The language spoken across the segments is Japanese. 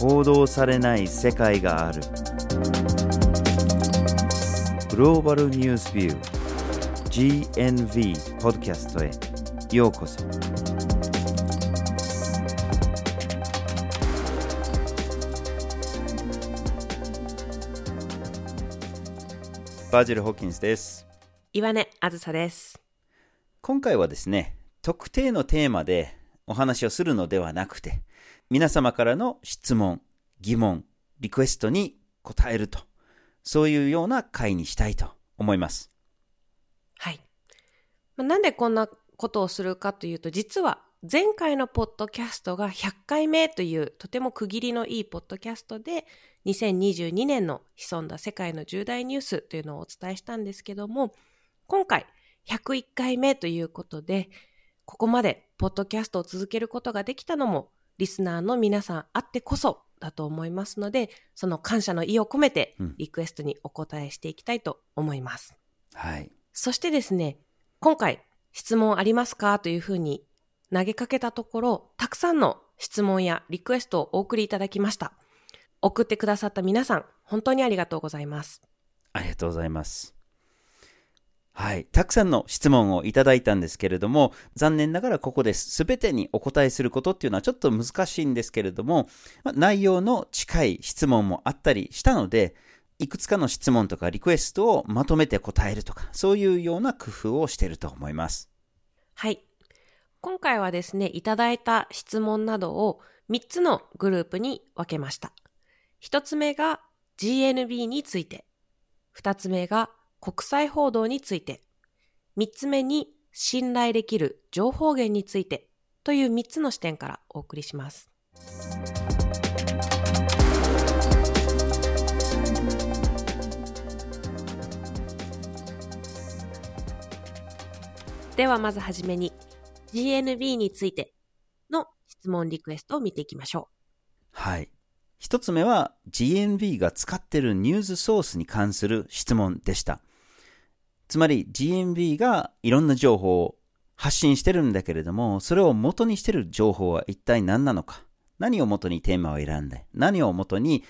報道されない世界がある。グローバルニュースビュー GNV ポッドキャストへ。ようこそ。バージル・ホッキンスです。岩根あずさです。今回はですね特定のテーマでお話をするのではなくて皆様からの質問疑問リクエストに答えるとそういうような回にしたいと思いますはい。まなんでこんなことをするかというと、実は前回のポッドキャストが100回目というとても区切りのいいポッドキャストで、2022年の潜んだ世界の重大ニュースというのをお伝えしたんですけども、今回101回目ということで、ここまでポッドキャストを続けることができたのも、リスナーの皆さんあってこそだと思いますので、その感謝の意を込めてうんリクエストにお答えしていきたいと思います。はいそしてですね、今回質問ありますかというふうに投げかけたところ、たくさんの質問やリクエストをお送りいただきました。送ってくださった皆さん、本当にありがとうございます。ありがとうございますはいたくさんの質問をいただいたんですけれども残念ながらここですすべてにお答えすることっていうのはちょっと難しいんですけれども、ま内容の近い質問もあったりしたのでいくつかの質問とかリクエストをまとめて答えるとかそういうような工夫をしていると思いますはい。今回はですね、いただいた質問などを3つのグループに分けました。1つ目が GNB について、2つ目が国際報道について、3つ目に信頼できる情報源についてという3つの視点からお送りします。ではまずはじめに GNB についての質問リクエストを見ていきましょうはい。一つ目は GNB が使っているニュースソースに関する質問でした。つまり GNB がいろんな情報を発信してるんだけれども、それを元にしてる情報は一体何なのか？何を元にテーマを選んで、何を元に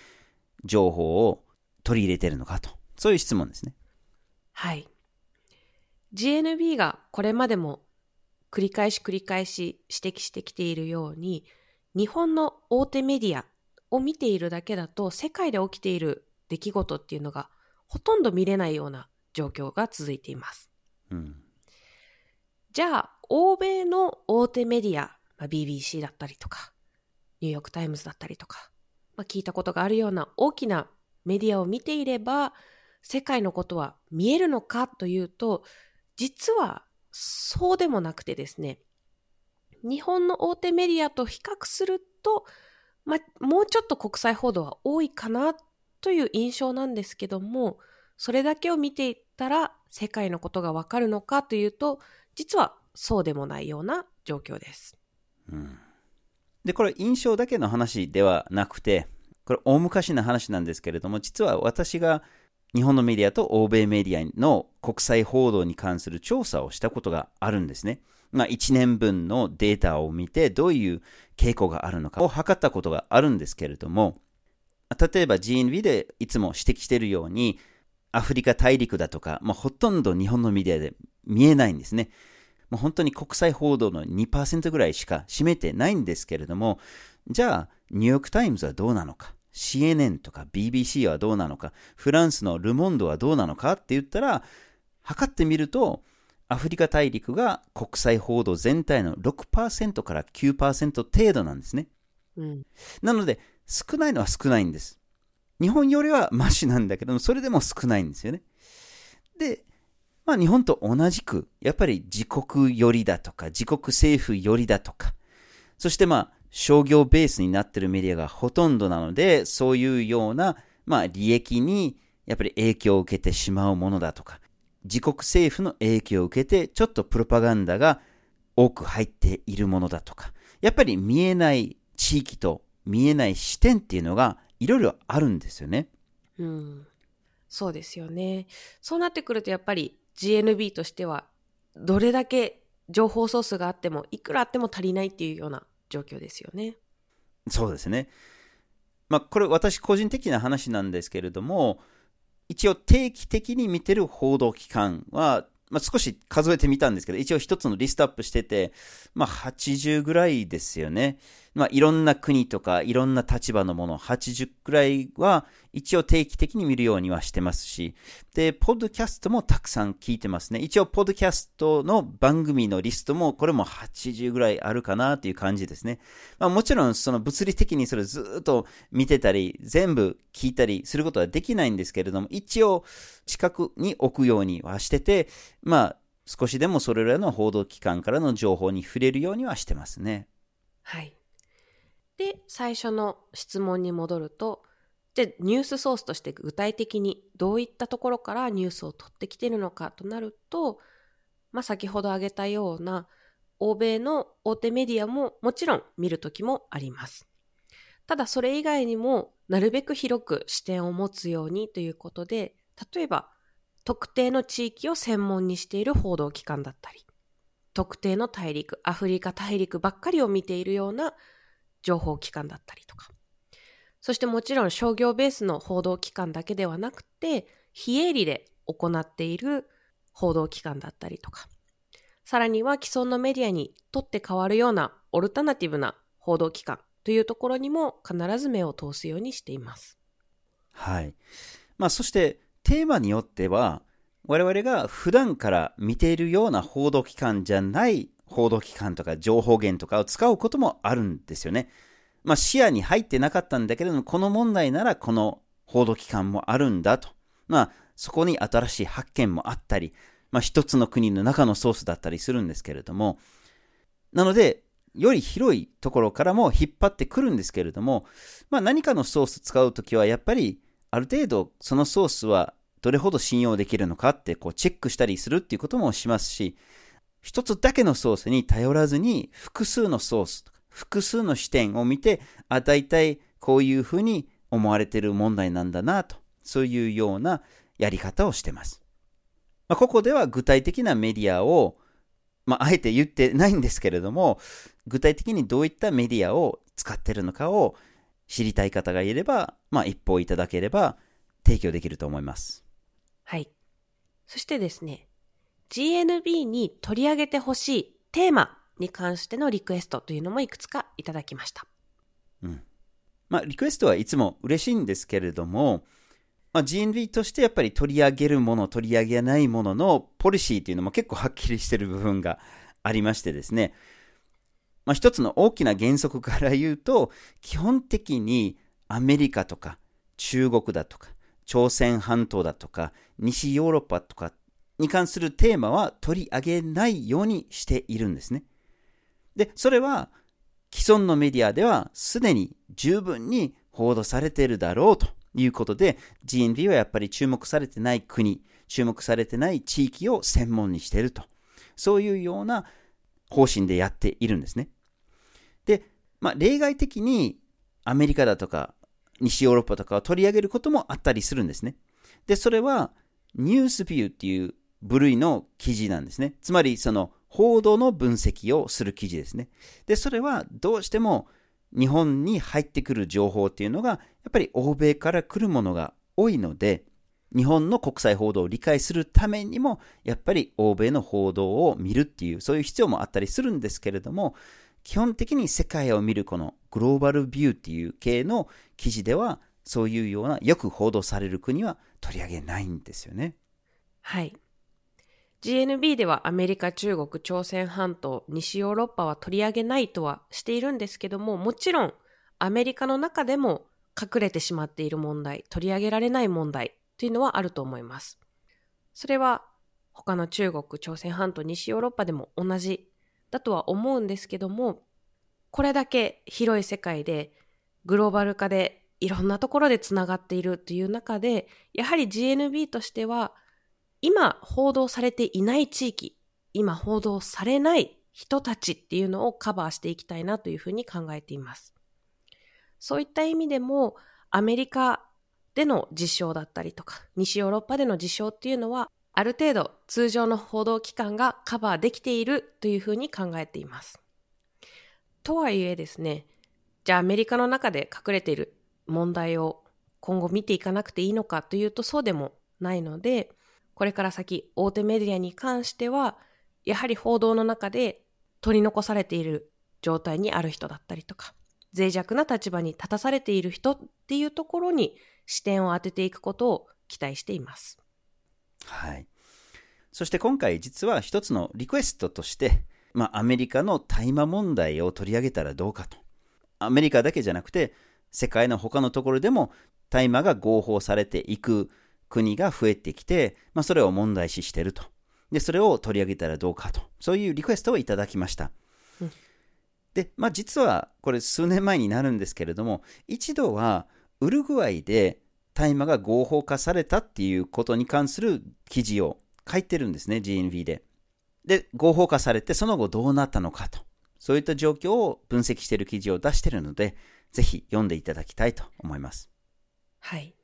情報を取り入れてるのかと。そういう質問ですね。はい。GNV がこれまでも繰り返し繰り返し指摘してきているように、日本の大手メディアを見ているだけだと世界で起きている出来事っていうのがほとんど見れないような状況が続いています。うん。じゃあ、欧米の大手メディア、まあ、BBC だったりとか、ニューヨークタイムズだったりとか、まあ、聞いたことがあるような大きなメディアを見ていれば、世界のことは見えるのかというと、実はそうでもなくてですね、日本の大手メディアと比較すると、まあ、もうちょっと国際報道は多いかなという印象なんですけども、それだけを見ていったら世界のことがわかるのかというと、実はそうでもないような状況です。うんで、これ印象だけの話ではなくて、これ大昔の話なんですけれども、実は私が日本のメディアと欧米メディアの国際報道に関する調査をしたことがあるんですね。まあ、1年分のデータを見て、どういう傾向があるのかを測ったことがあるんですけれども、例えば GNB でいつも指摘しているように、アフリカ大陸だとか、まあ、ほとんど日本のメディアで見えないんですね。もう本当に国際報道の2%ぐらいしか占めてないんですけれども、じゃあ、ニューヨークタイムズはどうなのか、CNN とか BBC はどうなのか、フランスのルモンドはどうなのかって言ったら、測ってみると、アフリカ大陸が国際報道全体の6%から9%程度なんですね。うん。なので、少ないのは少ないんです。日本よりはマシなんだけども、それでも少ないんですよね。で、まあ日本と同じく、やっぱり自国寄りだとか、自国政府寄りだとか、そしてまあ商業ベースになっているメディアがほとんどなので、そういうような、まあ利益にやっぱり影響を受けてしまうものだとか、自国政府の影響を受けて、ちょっとプロパガンダが多く入っているものだとか、やっぱり見えない地域と見えない視点っていうのがいろいろあるんですよね。うん。そうですよね。そうなってくるとやっぱり GNB としてはどれだけ情報ソースがあってもいくらあっても足りないっていうような状況ですよね。そうですね。まあ、これ私個人的な話なんですけれども、一応定期的に見てる報道機関は、まあ、少し数えてみたんですけど、一応一つのリストアップしてて、まあ、80ぐらいですよね。まあ、いろんな国とか、いろんな立場のもの、80くらいは、一応定期的に見るようにはしてますし、で、ポッドキャストもたくさん聞いてますね。一応、ポッドキャストの番組のリストも、これも80ぐらいあるかなという感じですね。まあ、もちろん、その物理的にそれずっと見てたり、全部聞いたりすることはできないんですけれども、一応、近くに置くようにはしてて、まあ、少しでもそれらの報道機関からの情報に触れるようにはしてますね。はい。で、最初の質問に戻ると、じゃニュースソースとして具体的にどういったところからニュースを取ってきてるのかとなると、まあ、先ほど挙げたような欧米の大手メディアももちろん見るときもあります。ただそれ以外にもなるべく広く視点を持つようにということで、例えば特定の地域を専門にしている報道機関だったり、特定の大陸、アフリカ大陸ばっかりを見ているような情報機関だったりとか。そしてもちろん商業ベースの報道機関だけではなくて、非営利で行っている報道機関だったりとか。さらには既存のメディアにとって変わるようなオルタナティブな報道機関というところにも必ず目を通すようにしています。はい。まあそしてテーマによっては我々が普段から見ているような報道機関じゃない報道機関とか情報源とかを使うこともあるんですよね。まあ視野に入ってなかったんだけれども、この問題ならこの報道機関もあるんだと。まあそこに新しい発見もあったり、まあ一つの国の中のソースだったりするんですけれども、なので、より広いところからも引っ張ってくるんですけれども、まあ何かのソース使うときはやっぱりある程度そのソースはどれほど信用できるのかってこうチェックしたりするっていうこともしますし、一つだけのソースに頼らずに複数のソース、複数の視点を見て、あ、大体こういうふうに思われている問題なんだなと、そういうようなやり方をしてます。まあ、ここでは具体的なメディアを、まあ、あえて言ってないんですけれども、具体的にどういったメディアを使っているのかを知りたい方がいれば、まあ、一報いただければ提供できると思います。はい。そしてですね、GNB に取り上げてほしいテーマに関してのリクエストというのもいくつかいただきました。うん。まあ、リクエストはいつも嬉しいんですけれども、まあ、GNB としてやっぱり取り上げるもの、取り上げないもののポリシーというのも結構はっきりしている部分がありましてですね。まあ、一つの大きな原則から言うと、基本的にアメリカとか中国だとか朝鮮半島だとか西ヨーロッパとかに関するテーマは取り上げないようにしているんですね。で、それは既存のメディアではすでに十分に報道されているだろうということで GNB はやっぱり注目されてない国、注目されてない地域を専門にしていると。そういうような方針でやっているんですね。で、まあ、例外的にアメリカだとか西ヨーロッパとかを取り上げることもあったりするんですね。で、それはニュースビューっていう部類の記事なんですね。つまり、その報道の分析をする記事ですね。で、それはどうしても日本に入ってくる情報っていうのが、やっぱり欧米から来るものが多いので、日本の国際報道を理解するためにも、やっぱり欧米の報道を見るっていう、そういう必要もあったりするんですけれども、基本的に世界を見るこのグローバルビューっていう系の記事では、そういうようなよく報道される国は取り上げないんですよね。はい。GNB ではアメリカ、中国、朝鮮半島、西ヨーロッパは取り上げないとはしているんですけども、もちろんアメリカの中でも隠れてしまっている問題、取り上げられない問題というのはあると思います。それは他の中国、朝鮮半島、西ヨーロッパでも同じだとは思うんですけども、これだけ広い世界でグローバル化でいろんなところでつながっているという中で、やはり GNB としては今報道されていない地域、今報道されない人たちっていうのをカバーしていきたいなというふうに考えています。そういった意味でも、アメリカでの実証だったりとか、西ヨーロッパでの実証っていうのは、ある程度通常の報道機関がカバーできているというふうに考えています。とはいえですね、じゃあアメリカの中で隠れている問題を今後見ていかなくていいのかというとそうでもないので、これから先大手メディアに関しては、やはり報道の中で取り残されている状態にある人だったりとか、脆弱な立場に立たされている人っていうところに視点を当てていくことを期待しています。はい。そして今回実は一つのリクエストとして、まあアメリカの大麻問題を取り上げたらどうかと。アメリカだけじゃなくて、世界の他のところでも大麻が合法されていく国が増えてきて、まあそれを問題視していると。で、それを取り上げたらどうかと。そういうリクエストをいただきました。うんで、まあ実はこれ数年前になるんですけれども、一度はウルグアイで大麻が合法化されたっていうことに関する記事を書いてるんですね、GNV で。で、合法化されてその後どうなったのかと。そういった状況を分析している記事を出しているので、ぜひ読んでいただきたいと思います。はい。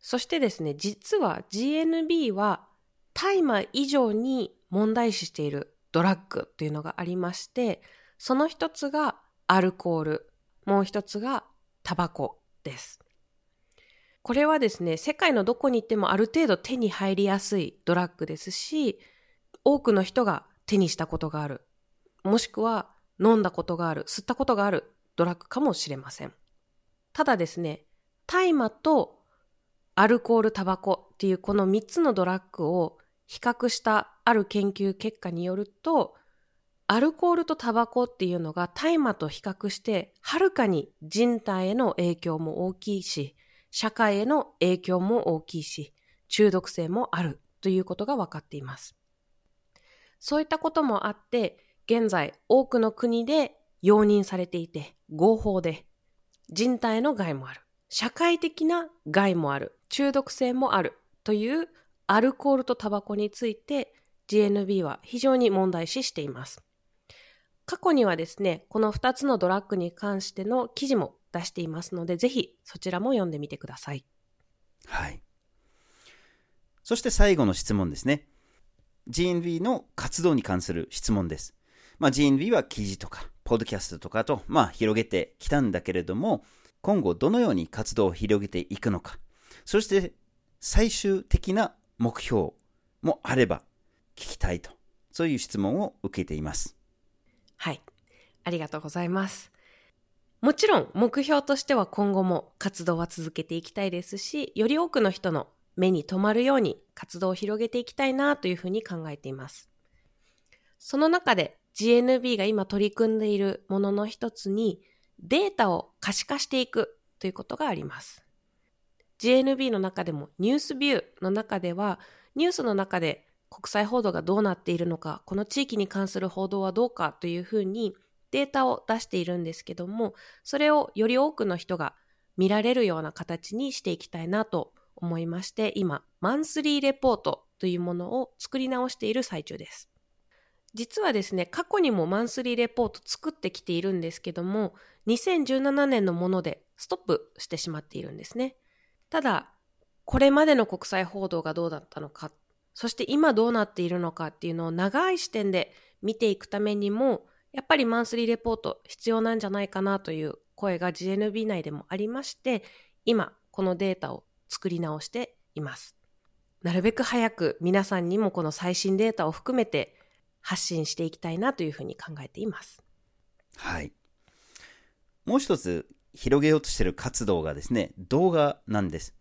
そしてですね、実は GNB は大麻以上に問題視しているドラッグというのがありまして、その一つがアルコール、もう一つがタバコです。これはですね、世界のどこに行ってもある程度手に入りやすいドラッグですし、多くの人が手にしたことがある、もしくは飲んだことがある、吸ったことがあるドラッグかもしれません。ただですね、大麻とアルコール、タバコっていうこの3つのドラッグを比較したある研究結果によると、アルコールとタバコっていうのが大麻と比較してはるかに人体への影響も大きいし、社会への影響も大きいし、中毒性もあるということが分かっています。そういったこともあって、現在多くの国で容認されていて合法で人体の害もある。社会的な害もある。中毒性もある。というアルコールとタバコについて GNB は非常に問題視しています。過去にはですね、この2つのドラッグに関しての記事も出していますので、ぜひそちらも読んでみてください。はい。そして最後の質問ですね。GNV の活動に関する質問です。まあ、GNV は記事とか、ポッドキャストとかと、まあ、広げてきたんだけれども、今後どのように活動を広げていくのか、そして最終的な目標もあれば聞きたいと、そういう質問を受けています。はい。ありがとうございます。もちろん目標としては今後も活動は続けていきたいですし、より多くの人の目に留まるように活動を広げていきたいなというふうに考えています。その中で GNB が今取り組んでいるものの一つにデータを可視化していくということがあります。GNB の中でもニュースビューの中ではニュースの中で国際報道がどうなっているのか、この地域に関する報道はどうかというふうにデータを出しているんですけども、それをより多くの人が見られるような形にしていきたいなと思いまして、今、マンスリーレポートというものを作り直している最中です。実はですね、過去にもマンスリーレポート作ってきているんですけども、2017年のものでストップしてしまっているんですね。ただ、これまでの国際報道がどうだったのかそして今どうなっているのかっていうのを長い視点で見ていくためにも、やっぱりマンスリーレポート必要なんじゃないかなという声が GNB 内でもありまして、今このデータを作り直しています。なるべく早く皆さんにもこの最新データを含めて発信していきたいなというふうに考えています。はい。もう一つ広げようとしている活動がですね、動画なんです。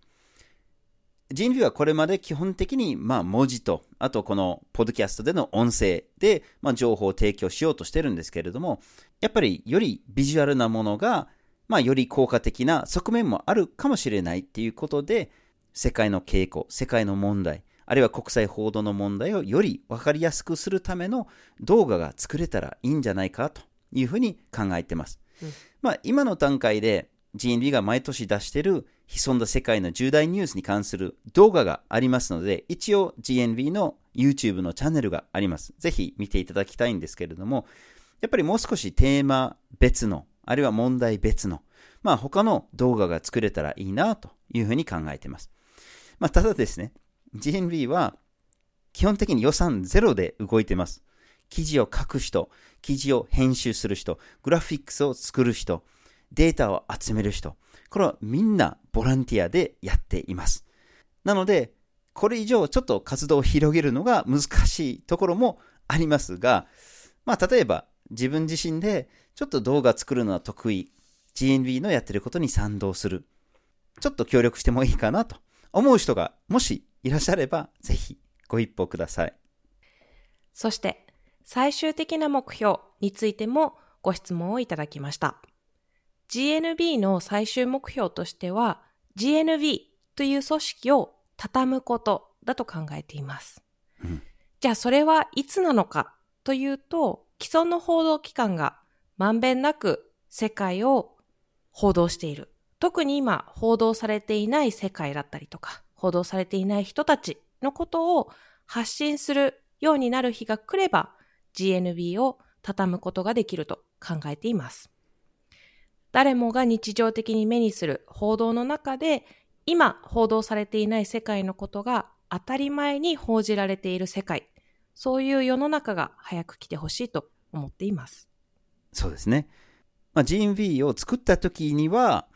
人類はこれまで基本的に、まあ、文字と、あとこのポッドキャストでの音声で、まあ、情報を提供しようとしてるんですけれども、やっぱりよりビジュアルなものが、まあ、より効果的な側面もあるかもしれないっていうことで、世界の傾向、世界の問題、あるいは国際報道の問題をより分かりやすくするための動画が作れたらいいんじゃないかというふうに考えてます。まあ、今の段階で GNB が毎年出している潜んだ世界の重大ニュースに関する動画がありますので、一応 GNB の YouTube のチャンネルがあります。ぜひ見ていただきたいんですけれども、やっぱりもう少しテーマ別の、あるいは問題別の、まあ他の動画が作れたらいいなというふうに考えています。まあただですね、GNB は基本的に予算ゼロで動いてます。記事を書く人、記事を編集する人、グラフィックスを作る人、データを集める人。これはみんなボランティアでやっています。なので、これ以上ちょっと活動を広げるのが難しいところもありますが、まあ例えば自分自身でちょっと動画作るのは得意。GNB のやってることに賛同する。ちょっと協力してもいいかなと思う人がもしいらっしゃれば、ぜひご一報ください。そして、最終的な目標についてもご質問をいただきました。GNB の最終目標としては、GNB という組織を畳むことだと考えています。うん、じゃあそれはいつなのかというと、既存の報道機関がまんべんなく世界を報道している。特に今報道されていない世界だったりとか、報道されていない人たちのことを発信するようになる日が来れば GNB を畳むことができると考えています。誰もが日常的に目にする報道の中で今報道されていない世界のことが当たり前に報じられている世界、そういう世の中が早く来てほしいと思っています。そうですね。まあ、GNB を作った時には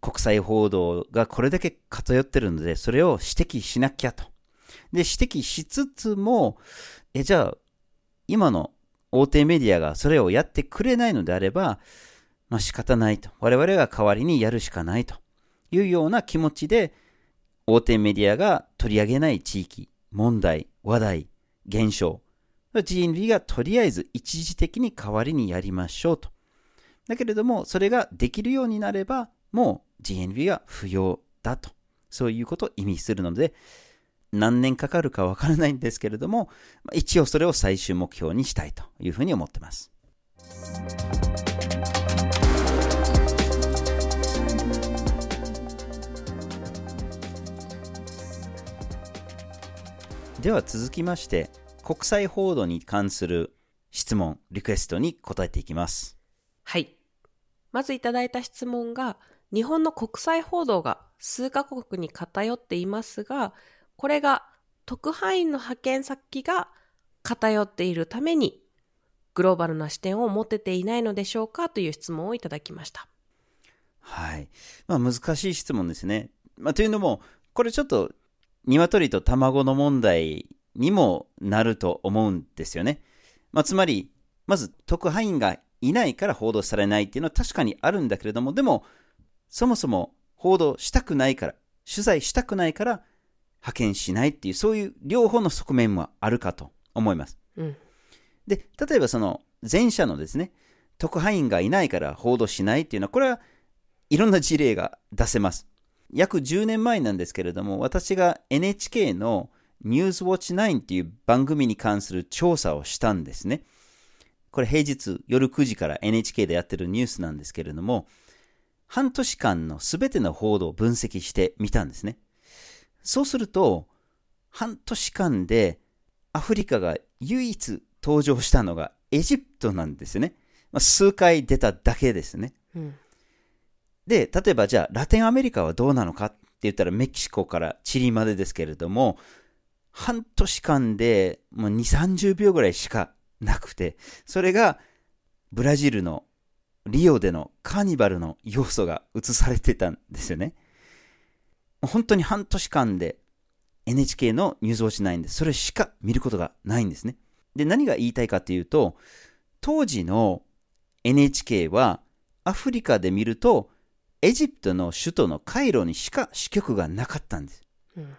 国際報道がこれだけ偏ってるので、それを指摘しなきゃと。で、指摘しつつも、え、じゃあ、今の大手メディアがそれをやってくれないのであれば、まあ仕方ないと。我々が代わりにやるしかないというような気持ちで、大手メディアが取り上げない地域、問題、話題、現象、GNB がとりあえず一時的に代わりにやりましょうと。だけれども、それができるようになれば、もう GNB は不要だと。そういうことを意味するので、何年かかるかわからないんですけれども、一応それを最終目標にしたいというふうに思ってます。では続きまして、国際報道に関する質問、リクエストに答えていきます。はい。まずいただいた質問が、日本の国際報道が数カ国に偏っていますが、これが特派員の派遣先が偏っているために、グローバルな視点を持てていないのでしょうかという質問をいただきました。はい。まあ難しい質問ですね。まあというのも、これちょっと鶏と卵の問題にもなると思うんですよね。まあつまり、まず特派員がいないから報道されないっていうのは確かにあるんだけれども、でも、そもそも報道したくないから、取材したくないから派遣しないっていう、そういう両方の側面もあるかと思います。うん、で、例えばその前者のですね、特派員がいないから報道しないっていうのは、これはいろんな事例が出せます。約10年前なんですけれども、私が NHK のニュースウォッチ9っていう番組に関する調査をしたんですね。これ平日夜9時から NHK でやってるニュースなんですけれども、半年間のすべての報道を分析してみたんですね。そうすると、半年間でアフリカが唯一登場したのがエジプトなんですよね。まあ、数回出ただけですね。うん、で、例えばじゃあラテンアメリカはどうなのかって言ったらメキシコからチリまでですけれども、半年間でもう2、30秒ぐらいしかなくて、それがブラジルのリオでのカーニバルの要素が映されてたんですよね。本当に半年間で NHK のニュースウォッチないんで、それしか見ることがないんですね。で、何が言いたいかっていうと、当時の NHK はアフリカで見ると、エジプトの首都のカイロにしか支局がなかったんです。うん、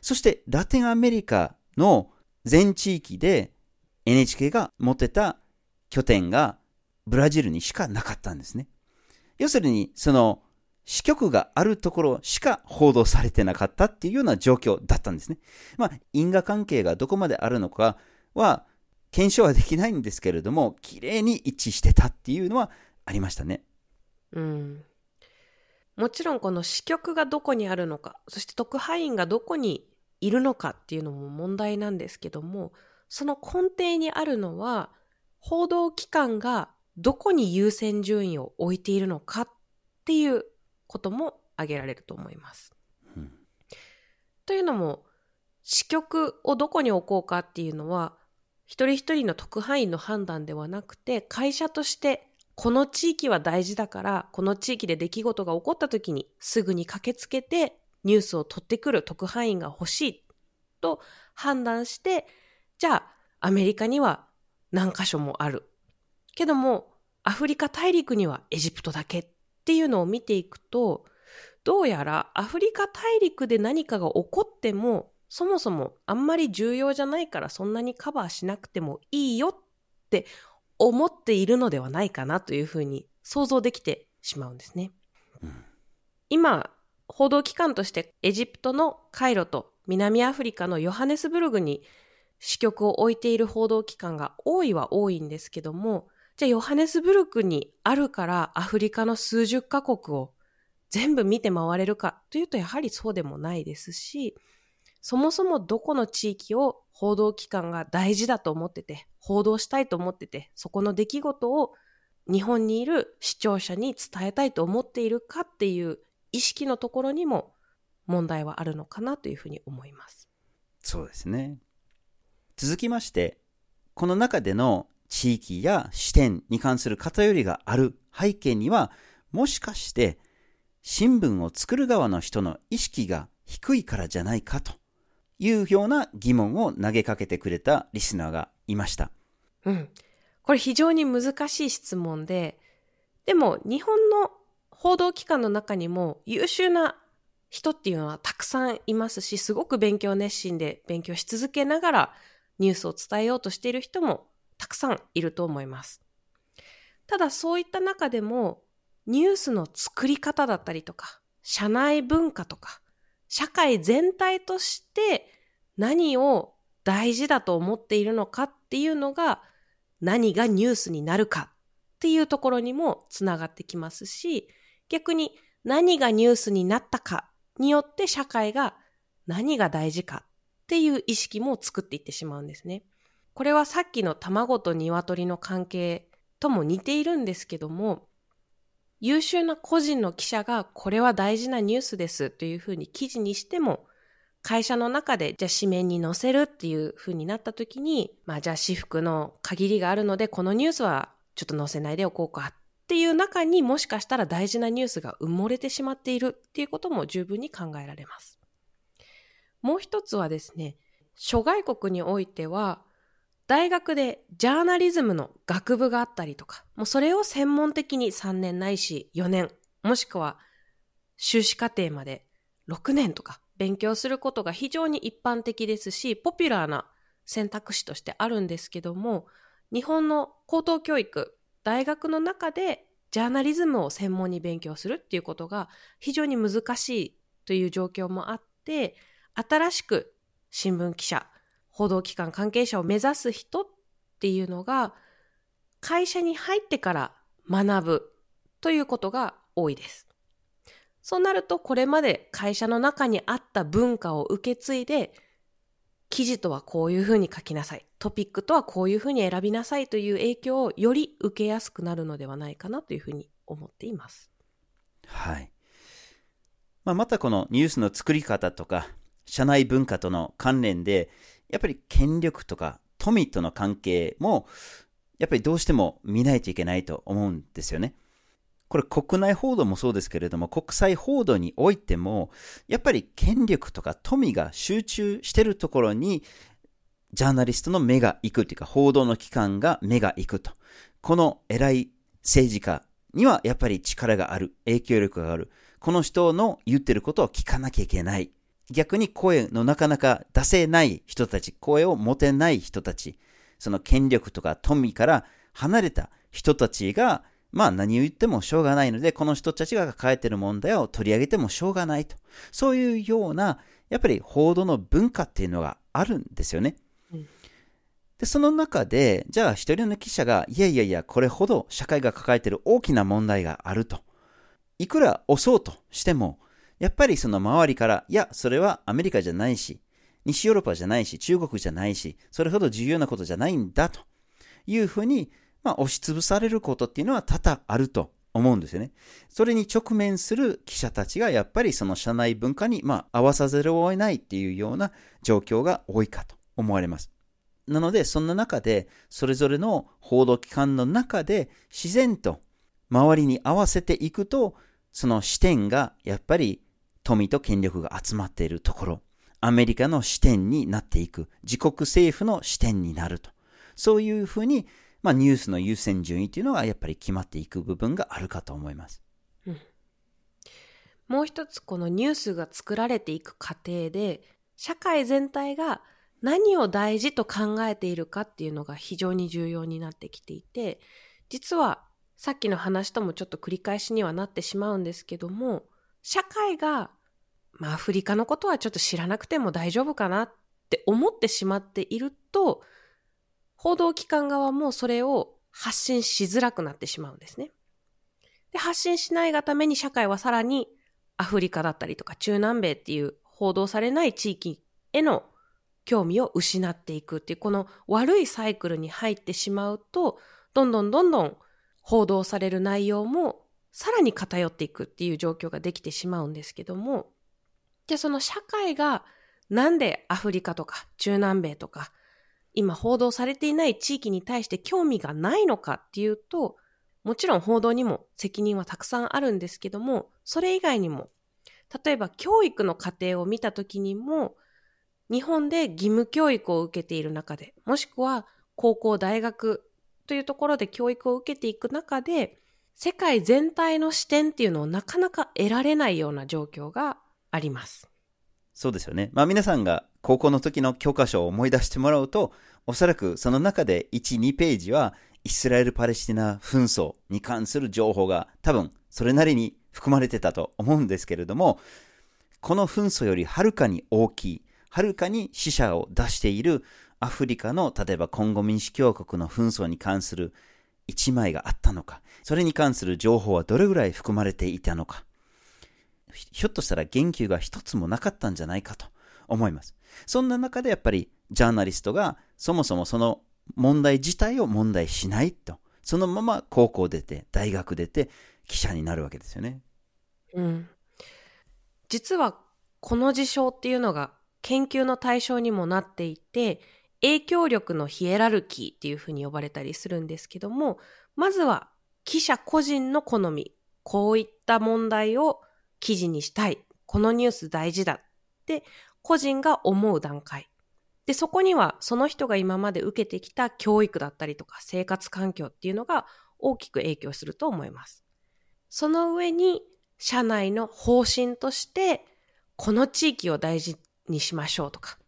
そしてラテンアメリカの全地域で NHK が持ってた拠点がブラジルにしかなかったんですね。要するに、その支局があるところしか報道されてなかったっていうような状況だったんですね。まあ、因果関係がどこまであるのかは検証はできないんですけれども、綺麗に一致してたっていうのはありましたね。うん。もちろんこの支局がどこにあるのか、そして特派員がどこにいるのかっていうのも問題なんですけども、その根底にあるのは、報道機関がどこに優先順位を置いているのかっていうことも挙げられると思います。うん、というのも、支局をどこに置こうかっていうのは、一人一人の特派員の判断ではなくて、会社としてこの地域は大事だから、この地域で出来事が起こった時にすぐに駆けつけてニュースを取ってくる特派員が欲しいと判断して、じゃあアメリカには何箇所もある。けどもアフリカ大陸にはエジプトだけっていうのを見ていくと、どうやらアフリカ大陸で何かが起こっても、そもそもあんまり重要じゃないからそんなにカバーしなくてもいいよって思っているのではないかなというふうに想像できてしまうんですね。うん今、報道機関としてエジプトのカイロと南アフリカのヨハネスブルグに支局を置いている報道機関が多いは多いんですけども、じゃあヨハネスブルクにあるからアフリカの数十カ国を全部見て回れるかというとやはりそうでもないですし、そもそもどこの地域を報道機関が大事だと思ってて、報道したいと思ってて、そこの出来事を日本にいる視聴者に伝えたいと思っているかっていう意識のところにも問題はあるのかなというふうに思います。そうですね。続きまして、この中での地域や視点に関する偏りがある背景には、もしかして新聞を作る側の人の意識が低いからじゃないかというような疑問を投げかけてくれたリスナーがいました。うん。これ非常に難しい質問で、でも日本の報道機関の中にも優秀な人っていうのはたくさんいますし、すごく勉強熱心で勉強し続けながらニュースを伝えようとしている人もたくさんいると思います。ただそういった中でもニュースの作り方だったりとか、社内文化とか、社会全体として何を大事だと思っているのかっていうのが何がニュースになるかっていうところにもつながってきますし、逆に何がニュースになったかによって社会が何が大事かっていう意識も作っていってしまうんですね。これはさっきの卵と鶏の関係とも似ているんですけども、優秀な個人の記者がこれは大事なニュースですというふうに記事にしても、会社の中でじゃあ紙面に載せるっていうふうになった時に、まあじゃあ私服の限りがあるのでこのニュースはちょっと載せないでおこうかっていう中にもしかしたら大事なニュースが埋もれてしまっているっていうことも十分に考えられます。もう一つはですね、諸外国においては大学でジャーナリズムの学部があったりとか、もうそれを専門的に3年ないし4年、もしくは修士課程まで6年とか勉強することが非常に一般的ですし、ポピュラーな選択肢としてあるんですけども、日本の高等教育、大学の中でジャーナリズムを専門に勉強するっていうことが非常に難しいという状況もあって、新しく新聞記者、報道機関関係者を目指す人っていうのが会社に入ってから学ぶということが多いです。そうなるとこれまで会社の中にあった文化を受け継いで記事とはこういうふうに書きなさい。トピックとはこういうふうに選びなさいという影響をより受けやすくなるのではないかなというふうに思っています。はい。まあ、またこのニュースの作り方とか、社内文化との関連で、やっぱり権力とか富との関係も、やっぱりどうしても見ないといけないと思うんですよね。これ国内報道もそうですけれども、国際報道においても、やっぱり権力とか富が集中してるところに、ジャーナリストの目が行くというか、報道の機関が目が行くと。この偉い政治家にはやっぱり力がある、影響力がある。この人の言ってることを聞かなきゃいけない。逆に声のなかなか出せない人たち、声を持てない人たち、その権力とか富から離れた人たちが、まあ何を言ってもしょうがないので、この人たちが抱えている問題を取り上げてもしょうがないと。そういうような、やっぱり報道の文化っていうのがあるんですよね。うんで、その中で、じゃあ一人の記者が、いやいやいや、これほど社会が抱えている大きな問題があると。いくら押そうとしても、やっぱりその周りから、いや、それはアメリカじゃないし、西ヨーロッパじゃないし、中国じゃないし、それほど重要なことじゃないんだというふうに、まあ、押しつぶされることっていうのは多々あると思うんですよね。それに直面する記者たちがやっぱりその社内文化に、まあ、合わさざるを得ないっていうような状況が多いかと思われます。なので、そんな中で、それぞれの報道機関の中で自然と周りに合わせていくと、その視点がやっぱり富と権力が集まっているところ、アメリカの視点になっていく、自国政府の視点になると。そういうふうに、まあ、ニュースの優先順位というのがやっぱり決まっていく部分があるかと思います。うん、もう一つ、このニュースが作られていく過程で、社会全体が何を大事と考えているかっていうのが非常に重要になってきていて、実はさっきの話ともちょっと繰り返しにはなってしまうんですけども、社会が、まあ、アフリカのことはちょっと知らなくても大丈夫かなって思ってしまっていると、報道機関側もそれを発信しづらくなってしまうんですね。で、発信しないがために社会はさらにアフリカだったりとか中南米っていう報道されない地域への興味を失っていくっていうこの悪いサイクルに入ってしまうとどんどんどんどん報道される内容もさらに偏っていくっていう状況ができてしまうんですけどもじゃあその社会がなんでアフリカとか中南米とか今報道されていない地域に対して興味がないのかっていうともちろん報道にも責任はたくさんあるんですけどもそれ以外にも例えば教育の過程を見た時にも日本で義務教育を受けている中で、もしくは高校、大学というところで教育を受けていく中で、世界全体の視点っていうのをなかなか得られないような状況があります。そうですよね。まあ皆さんが高校の時の教科書を思い出してもらうと、おそらくその中で1、2ページはイスラエル・パレスチナ紛争に関する情報が多分それなりに含まれてたと思うんですけれども、この紛争よりはるかに大きい、はるかに死者を出しているアフリカの例えばコンゴ民主共和国の紛争に関する一枚があったのか、それに関する情報はどれぐらい含まれていたのか、ひょっとしたら言及が一つもなかったんじゃないかと思います。そんな中でやっぱりジャーナリストがそもそもその問題自体を問題しないと、そのまま高校出て、大学出て、記者になるわけですよね。うん。実はこの事象っていうのが研究の対象にもなっていて、影響力のヒエラルキーっていうふうに呼ばれたりするんですけども、まずは記者個人の好み、こういった問題を記事にしたい、このニュース大事だって個人が思う段階。で、そこにはその人が今まで受けてきた教育だったりとか生活環境っていうのが大きく影響すると思います。その上に社内の方針としてこの地域を大事にしましょうとか、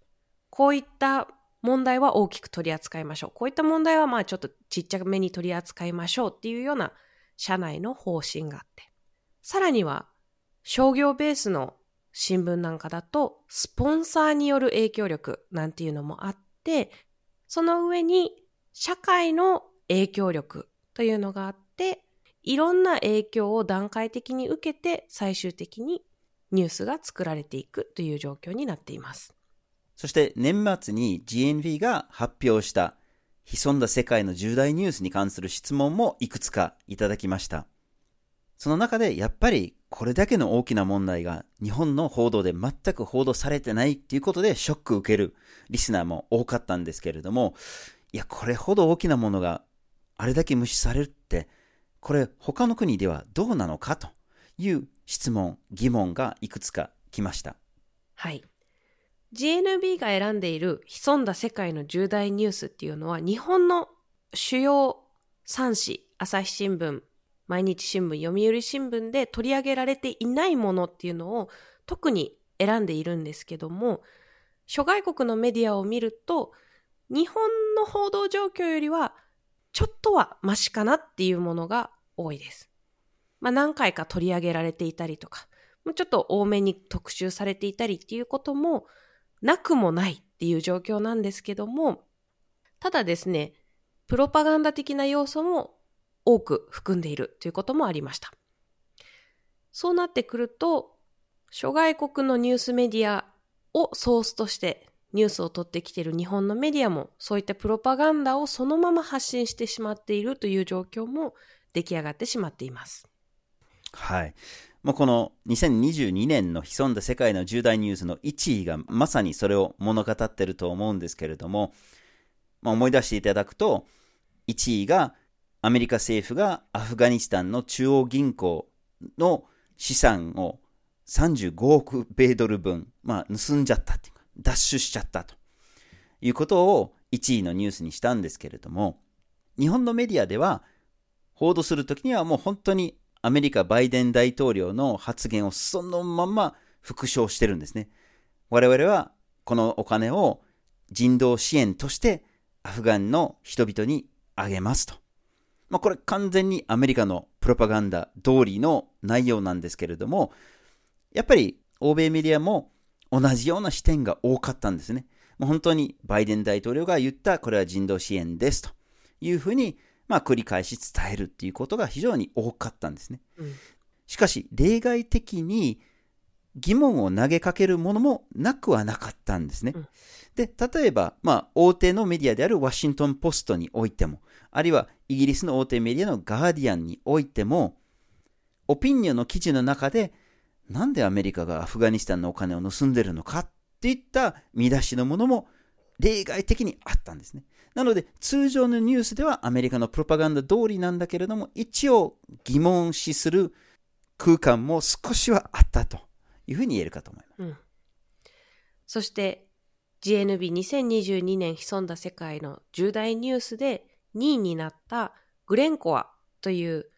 こういった問題は大きく取り扱いましょう。こういった問題はまあちょっとちっちゃめに取り扱いましょうっていうような社内の方針があって。さらには商業ベースの新聞なんかだとスポンサーによる影響力なんていうのもあって、その上に社会の影響力というのがあって、いろんな影響を段階的に受けて最終的にニュースが作られていくという状況になっています。そして年末に GNV が発表した潜んだ世界の重大ニュースに関する質問もいくつかいただきました。その中でやっぱりこれだけの大きな問題が日本の報道で全く報道されてないっていうことでショック受けるリスナーも多かったんですけれども、いや、これほど大きなものがあれだけ無視されるって、これ他の国ではどうなのかという質問、疑問がいくつか来ました。はい。GNB が選んでいる潜んだ世界の重大ニュースっていうのは日本の主要3紙、朝日新聞、毎日新聞、読売新聞で取り上げられていないものっていうのを特に選んでいるんですけども、諸外国のメディアを見ると、日本の報道状況よりはちょっとはマシかなっていうものが多いです。まあ、何回か取り上げられていたりとか、ちょっと多めに特集されていたりっていうこともなくもないっていう状況なんですけども、ただですね、プロパガンダ的な要素も多く含んでいるということもありました。そうなってくると、諸外国のニュースメディアをソースとしてニュースを取ってきている日本のメディアもそういったプロパガンダをそのまま発信してしまっているという状況も出来上がってしまっています。はい。もうこの2022年の潜んだ世界の重大ニュースの1位がまさにそれを物語ってると思うんですけれども、まあ、思い出していただくと、1位がアメリカ政府がアフガニスタンの中央銀行の資産を35億米ドル分、まあ、盗んじゃったっていうか、奪取しちゃったと。いうことを1位のニュースにしたんですけれども、日本のメディアでは、報道するときにはもう本当にアメリカバイデン大統領の発言をそのまま復唱してるんですね。我々はこのお金を人道支援としてアフガンの人々にあげますと。まあ、これ完全にアメリカのプロパガンダ通りの内容なんですけれども、やっぱり欧米メディアも同じような視点が多かったんですね。もう本当にバイデン大統領が言ったこれは人道支援ですというふうに、まあ、繰り返し伝えるっていうことが非常に多かったんですね。うんしかし例外的に疑問を投げかけるものもなくはなかったんですね。うんで、例えば、まあ、大手のメディアであるワシントン・ポストにおいても、あるいはイギリスの大手メディアのガーディアンにおいても、オピニオンの記事の中で、なんでアメリカがアフガニスタンのお金を盗んでるのかっていった見出しのものも例外的にあったんですね。なので、通常のニュースではアメリカのプロパガンダ通りなんだけれども、一応疑問視する空間も少しはあったというふうに言えるかと思います。うんそして GNB2022 年潜んだ世界の重大ニュースで2位になったグレンコアという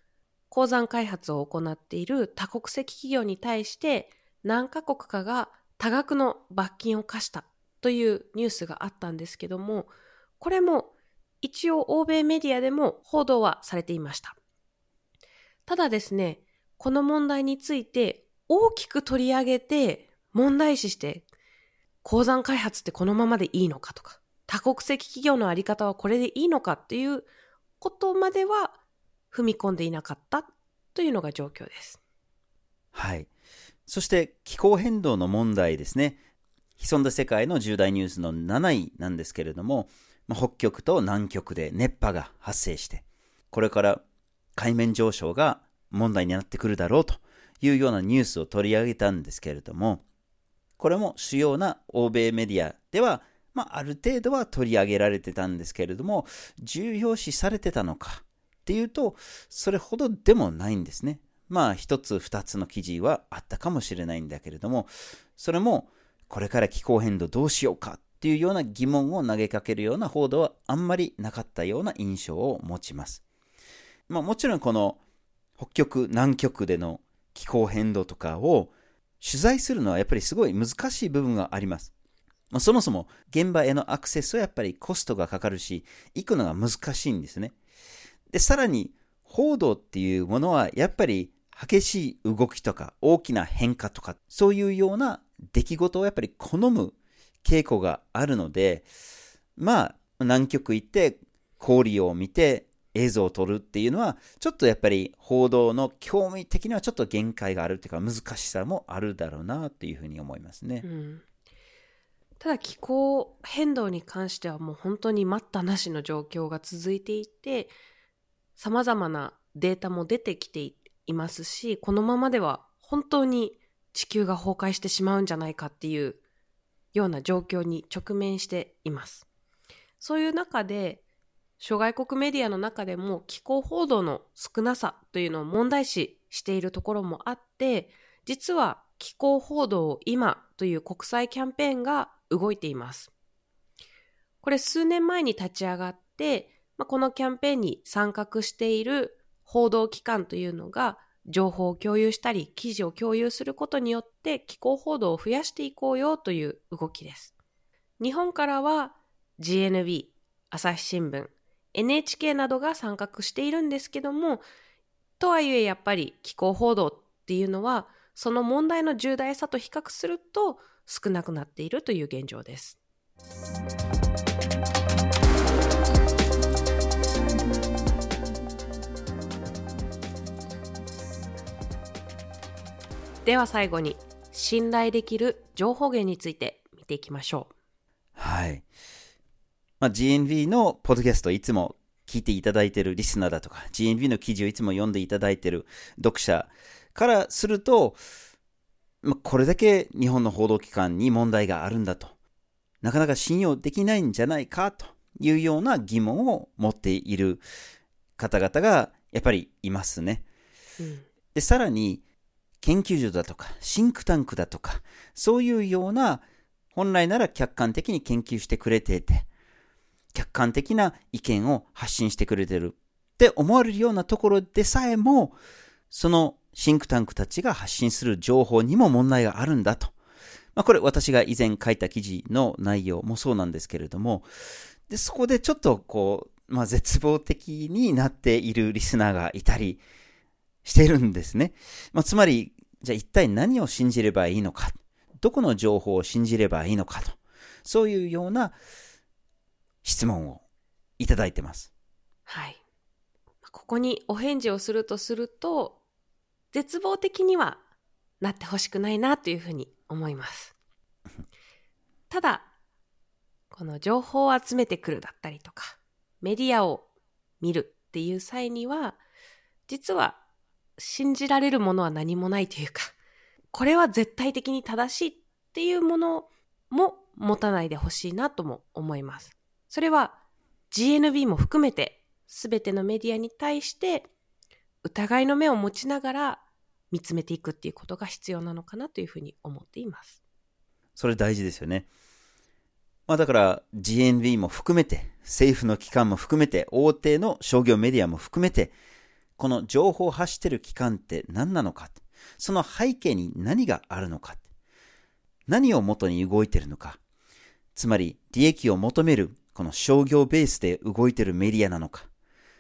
鉱山開発を行っている多国籍企業に対して何カ国かが多額の罰金を課したというニュースがあったんですけどもこれも一応欧米メディアでも報道はされていましたただですねこの問題について大きく取り上げて問題視して鉱山開発ってこのままでいいのかとか多国籍企業のあり方はこれでいいのかっていうことまでは踏み込んでいなかったというのが状況です。はい。そして気候変動の問題ですね。潜んだ世界の重大ニュースの7位なんですけれども、北極と南極で熱波が発生して、これから海面上昇が問題になってくるだろうというようなニュースを取り上げたんですけれども、これも主要な欧米メディアでは、まあ、ある程度は取り上げられてたんですけれども、重要視されてたのかっていうと、それほどでもないんですね。まあ、一つ二つの記事はあったかもしれないんだけれども、それも、これから気候変動どうしようかっていうような疑問を投げかけるような報道はあんまりなかったような印象を持ちます。まあ、もちろんこの北極、南極での気候変動とかを取材するのはやっぱりすごい難しい部分があります。まあ、そもそも現場へのアクセスはやっぱりコストがかかるし、行くのが難しいんですね。で、さらに報道っていうものはやっぱり激しい動きとか大きな変化とかそういうような出来事をやっぱり好む傾向があるので、まあ、南極行って氷を見て映像を撮るっていうのは、ちょっとやっぱり報道の興味的にはちょっと限界があるっていうか難しさもあるだろうなっていうふうに思いますね。うんただ気候変動に関してはもう本当に待ったなしの状況が続いていて様々なデータも出てきていますしこのままでは本当に地球が崩壊してしまうんじゃないかっていうような状況に直面しています。そういう中で諸外国メディアの中でも気候報道の少なさというのを問題視しているところもあって実は気候報道を今という国際キャンペーンが動いています。これ数年前に立ち上がって、ま、このキャンペーンに参画している報道機関というのが情報を共有したり記事を共有することによって気候報道を増やしていこうよという動きです。日本からは GNB、朝日新聞、NHK などが参画しているんですけども、とはいえやっぱり気候報道っていうのはその問題の重大さと比較すると少なくなっているという現状です。では最後に信頼できる情報源について見ていきましょう。はい。まあ、GNV のポッドキャストいつも聞いていただいているリスナーだとか、GNV の記事をいつも読んでいただいている読者からすると、まあ、これだけ日本の報道機関に問題があるんだと、なかなか信用できないんじゃないかというような疑問を持っている方々がやっぱりいますね。うんで、さらに、研究所だとか、シンクタンクだとか、そういうような、本来なら客観的に研究してくれていて、客観的な意見を発信してくれてるって思われるようなところでさえも、そのシンクタンクたちが発信する情報にも問題があるんだと。まあ、これ私が以前書いた記事の内容もそうなんですけれども、で、そこでちょっとこう、まあ、絶望的になっているリスナーがいたりしているんですね。まあ、つまり、じゃあ一体何を信じればいいのか、どこの情報を信じればいいのかと、そういうような質問をいただいてます。はい。ここにお返事をするとすると、絶望的にはなってほしくないなというふうに思います。ただ、この情報を集めてくるだったりとか、メディアを見るっていう際には、実は信じられるものは何もないというか、これは絶対的に正しいっていうものも持たないでほしいなとも思います。それは GNB も含めて全てのメディアに対して疑いの目を持ちながら見つめていくっていうことが必要なのかなというふうに思っています。それ大事ですよね。まあだから GNB も含めて、政府の機関も含めて、大手の商業メディアも含めて、この情報を発している機関って何なのか、その背景に何があるのか、何を元に動いているのか、つまり利益を求めるこの商業ベースで動いているメディアなのか、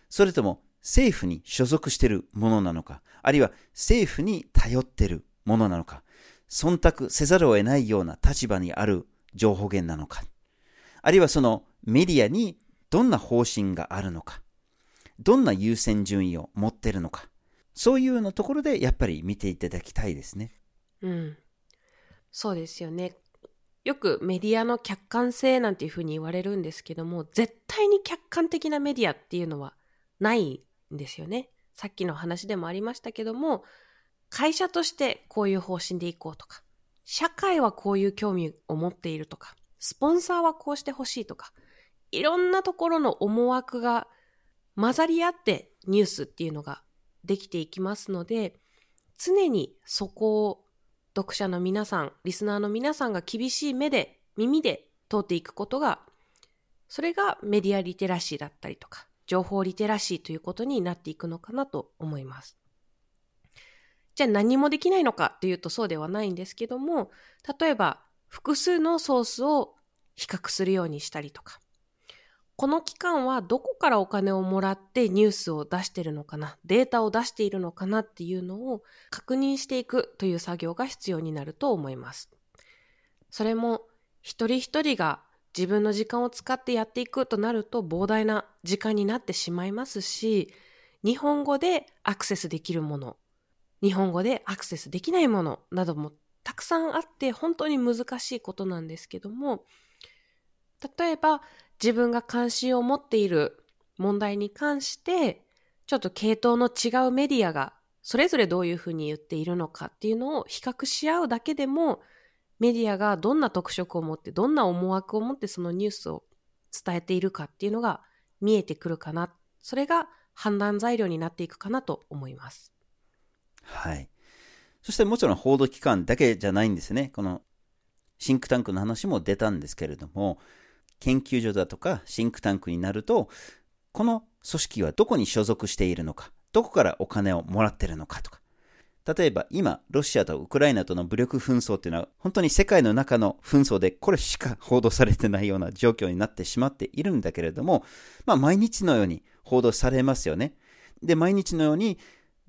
それとも政府に所属しているものなのか、あるいは政府に頼っているものなのか、忖度せざるを得ないような立場にある情報源なのか、あるいはそのメディアにどんな方針があるのか、どんな優先順位を持ってるのか、そういうようなところでやっぱり見ていただきたいですね。うん。そうですよね。よくメディアの客観性なんていうふうに言われるんですけども、絶対に客観的なメディアっていうのはないんですよね。さっきの話でもありましたけども、会社としてこういう方針でいこうとか、社会はこういう興味を持っているとか、スポンサーはこうしてほしいとか、いろんなところの思惑が混ざり合ってニュースっていうのができていきますので、常にそこを読者の皆さん、リスナーの皆さんが厳しい目で、耳で通っていくことが、それがメディアリテラシーだったりとか、情報リテラシーということになっていくのかなと思います。じゃあ何もできないのかっていうとそうではないんですけども、例えば複数のソースを比較するようにしたりとか、この機関はどこからお金をもらってニュースを出しているのかな、データを出しているのかなっていうのを確認していくという作業が必要になると思います。それも一人一人が自分の時間を使ってやっていくとなると膨大な時間になってしまいますし、日本語でアクセスできるもの、日本語でアクセスできないものなどもたくさんあって本当に難しいことなんですけども、例えば自分が関心を持っている問題に関して、ちょっと系統の違うメディアがそれぞれどういうふうに言っているのかっていうのを比較し合うだけでも、メディアがどんな特色を持って、どんな思惑を持ってそのニュースを伝えているかっていうのが見えてくるかな。それが判断材料になっていくかなと思います。はい。そしてもちろん報道機関だけじゃないんですね。このシンクタンクの話も出たんですけれども、研究所だとかシンクタンクになると、この組織はどこに所属しているのか、どこからお金をもらってるのかとか。例えば今、ロシアとウクライナとの武力紛争っていうのは、本当に世界の中の紛争でこれしか報道されてないような状況になってしまっているんだけれども、まあ毎日のように報道されますよね。で、毎日のように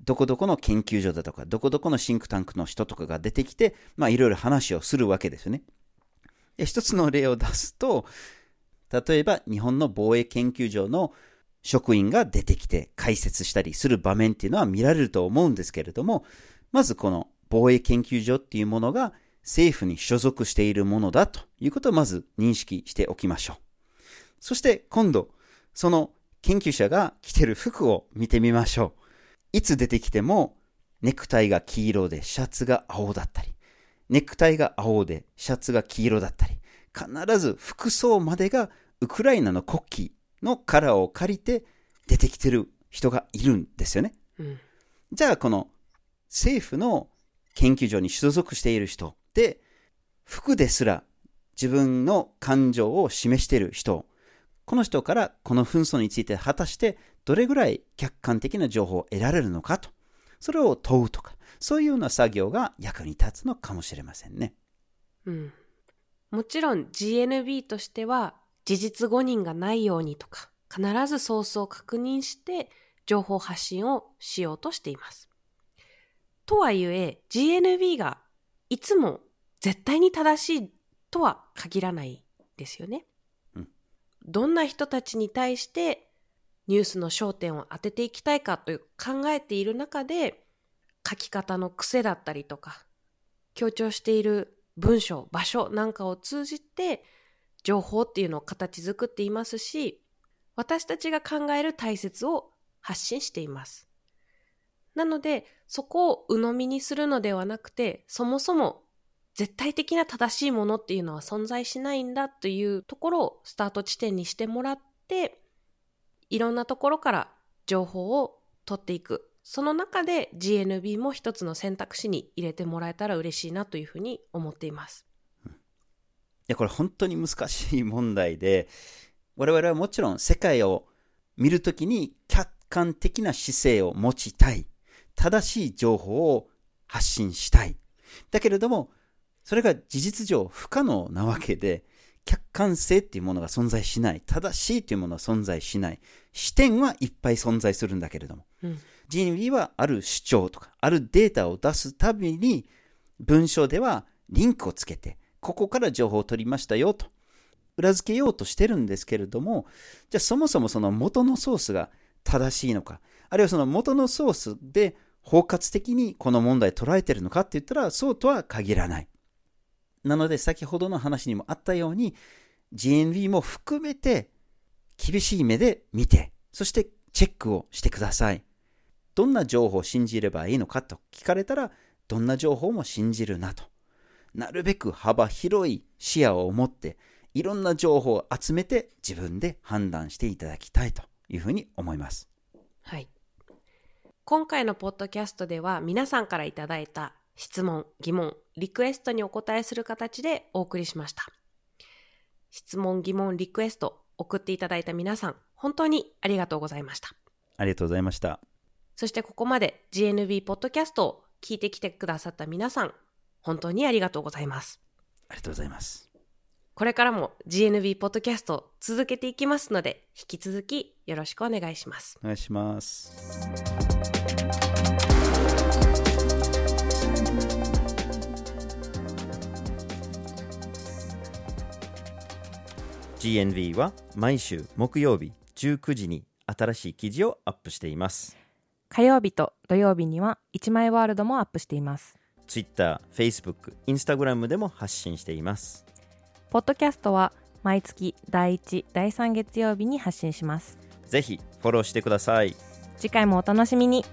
どこどこの研究所だとか、どこどこのシンクタンクの人とかが出てきて、まあいろいろ話をするわけですよね。一つの例を出すと、例えば日本の防衛研究所の職員が出てきて解説したりする場面っていうのは見られると思うんですけれども、まずこの防衛研究所っていうものが政府に所属しているものだということをまず認識しておきましょう。そして今度、その研究者が着てる服を見てみましょう。いつ出てきてもネクタイが黄色でシャツが青だったり、ネクタイが青でシャツが黄色だったり、必ず服装までがウクライナの国旗のカラーを借りて出てきてる人がいるんですよね。うん。じゃあこの政府の研究所に所属している人で服ですら自分の感情を示している人この人からこの紛争について果たしてどれぐらい客観的な情報を得られるのかとそれを問うとかそういうような作業が役に立つのかもしれませんね。うん。もちろん GNB としては事実誤認がないようにとか必ずソースを確認して情報発信をしようとしています。とはいえ GNB がいつも絶対に正しいとは限らないですよね。うんどんな人たちに対してニュースの焦点を当てていきたいかという考えている中で書き方の癖だったりとか強調している文章、場所なんかを通じて情報っていうのを形作っていますし、私たちが考える大切を発信しています。なので、そこを鵜呑みにするのではなくて、そもそも絶対的な正しいものっていうのは存在しないんだというところをスタート地点にしてもらって、いろんなところから情報を取っていく。その中で GNB も一つの選択肢に入れてもらえたら嬉しいなというふうに思っています。いや、これ本当に難しい問題で、我々はもちろん世界を見るときに客観的な姿勢を持ちたい。正しい情報を発信したい。だけれども、それが事実上不可能なわけで、客観性っていうものが存在しない。正しいというものは存在しない。視点はいっぱい存在するんだけれども。うん。GNB はある主張とか、あるデータを出すたびに、文章ではリンクをつけて、ここから情報を取りましたよと、裏付けようとしてるんですけれども、じゃあそもそもその元のソースが正しいのか、あるいはその元のソースで包括的にこの問題捉えてるのかって言ったら、そうとは限らない。なので先ほどの話にもあったように、GNB も含めて厳しい目で見て、そしてチェックをしてください。どんな情報を信じればいいのかと聞かれたら、どんな情報も信じるなと。なるべく幅広い視野を持って、いろんな情報を集めて自分で判断していただきたいというふうに思います。はい。今回のポッドキャストでは皆さんからいただいた質問、疑問、リクエストにお答えする形でお送りしました。質問、疑問、リクエスト送っていただいた皆さん、本当にありがとうございました。ありがとうございました。そしてここまで GNB ポッドキャストを聞いてきてくださった皆さん、本当にありがとうございます。ありがとうございます。これからも GNB ポッドキャストを続けていきますので、引き続きよろしくお願いします。お願いします。GNV は毎週木曜日19時に新しい記事をアップしています火曜日と土曜日には1枚ワールドもアップしています。Twitter、Facebook、Instagram でも発信していますポッドキャストは毎月第1、第3月曜日に発信します。ぜひフォローしてください次回もお楽しみに。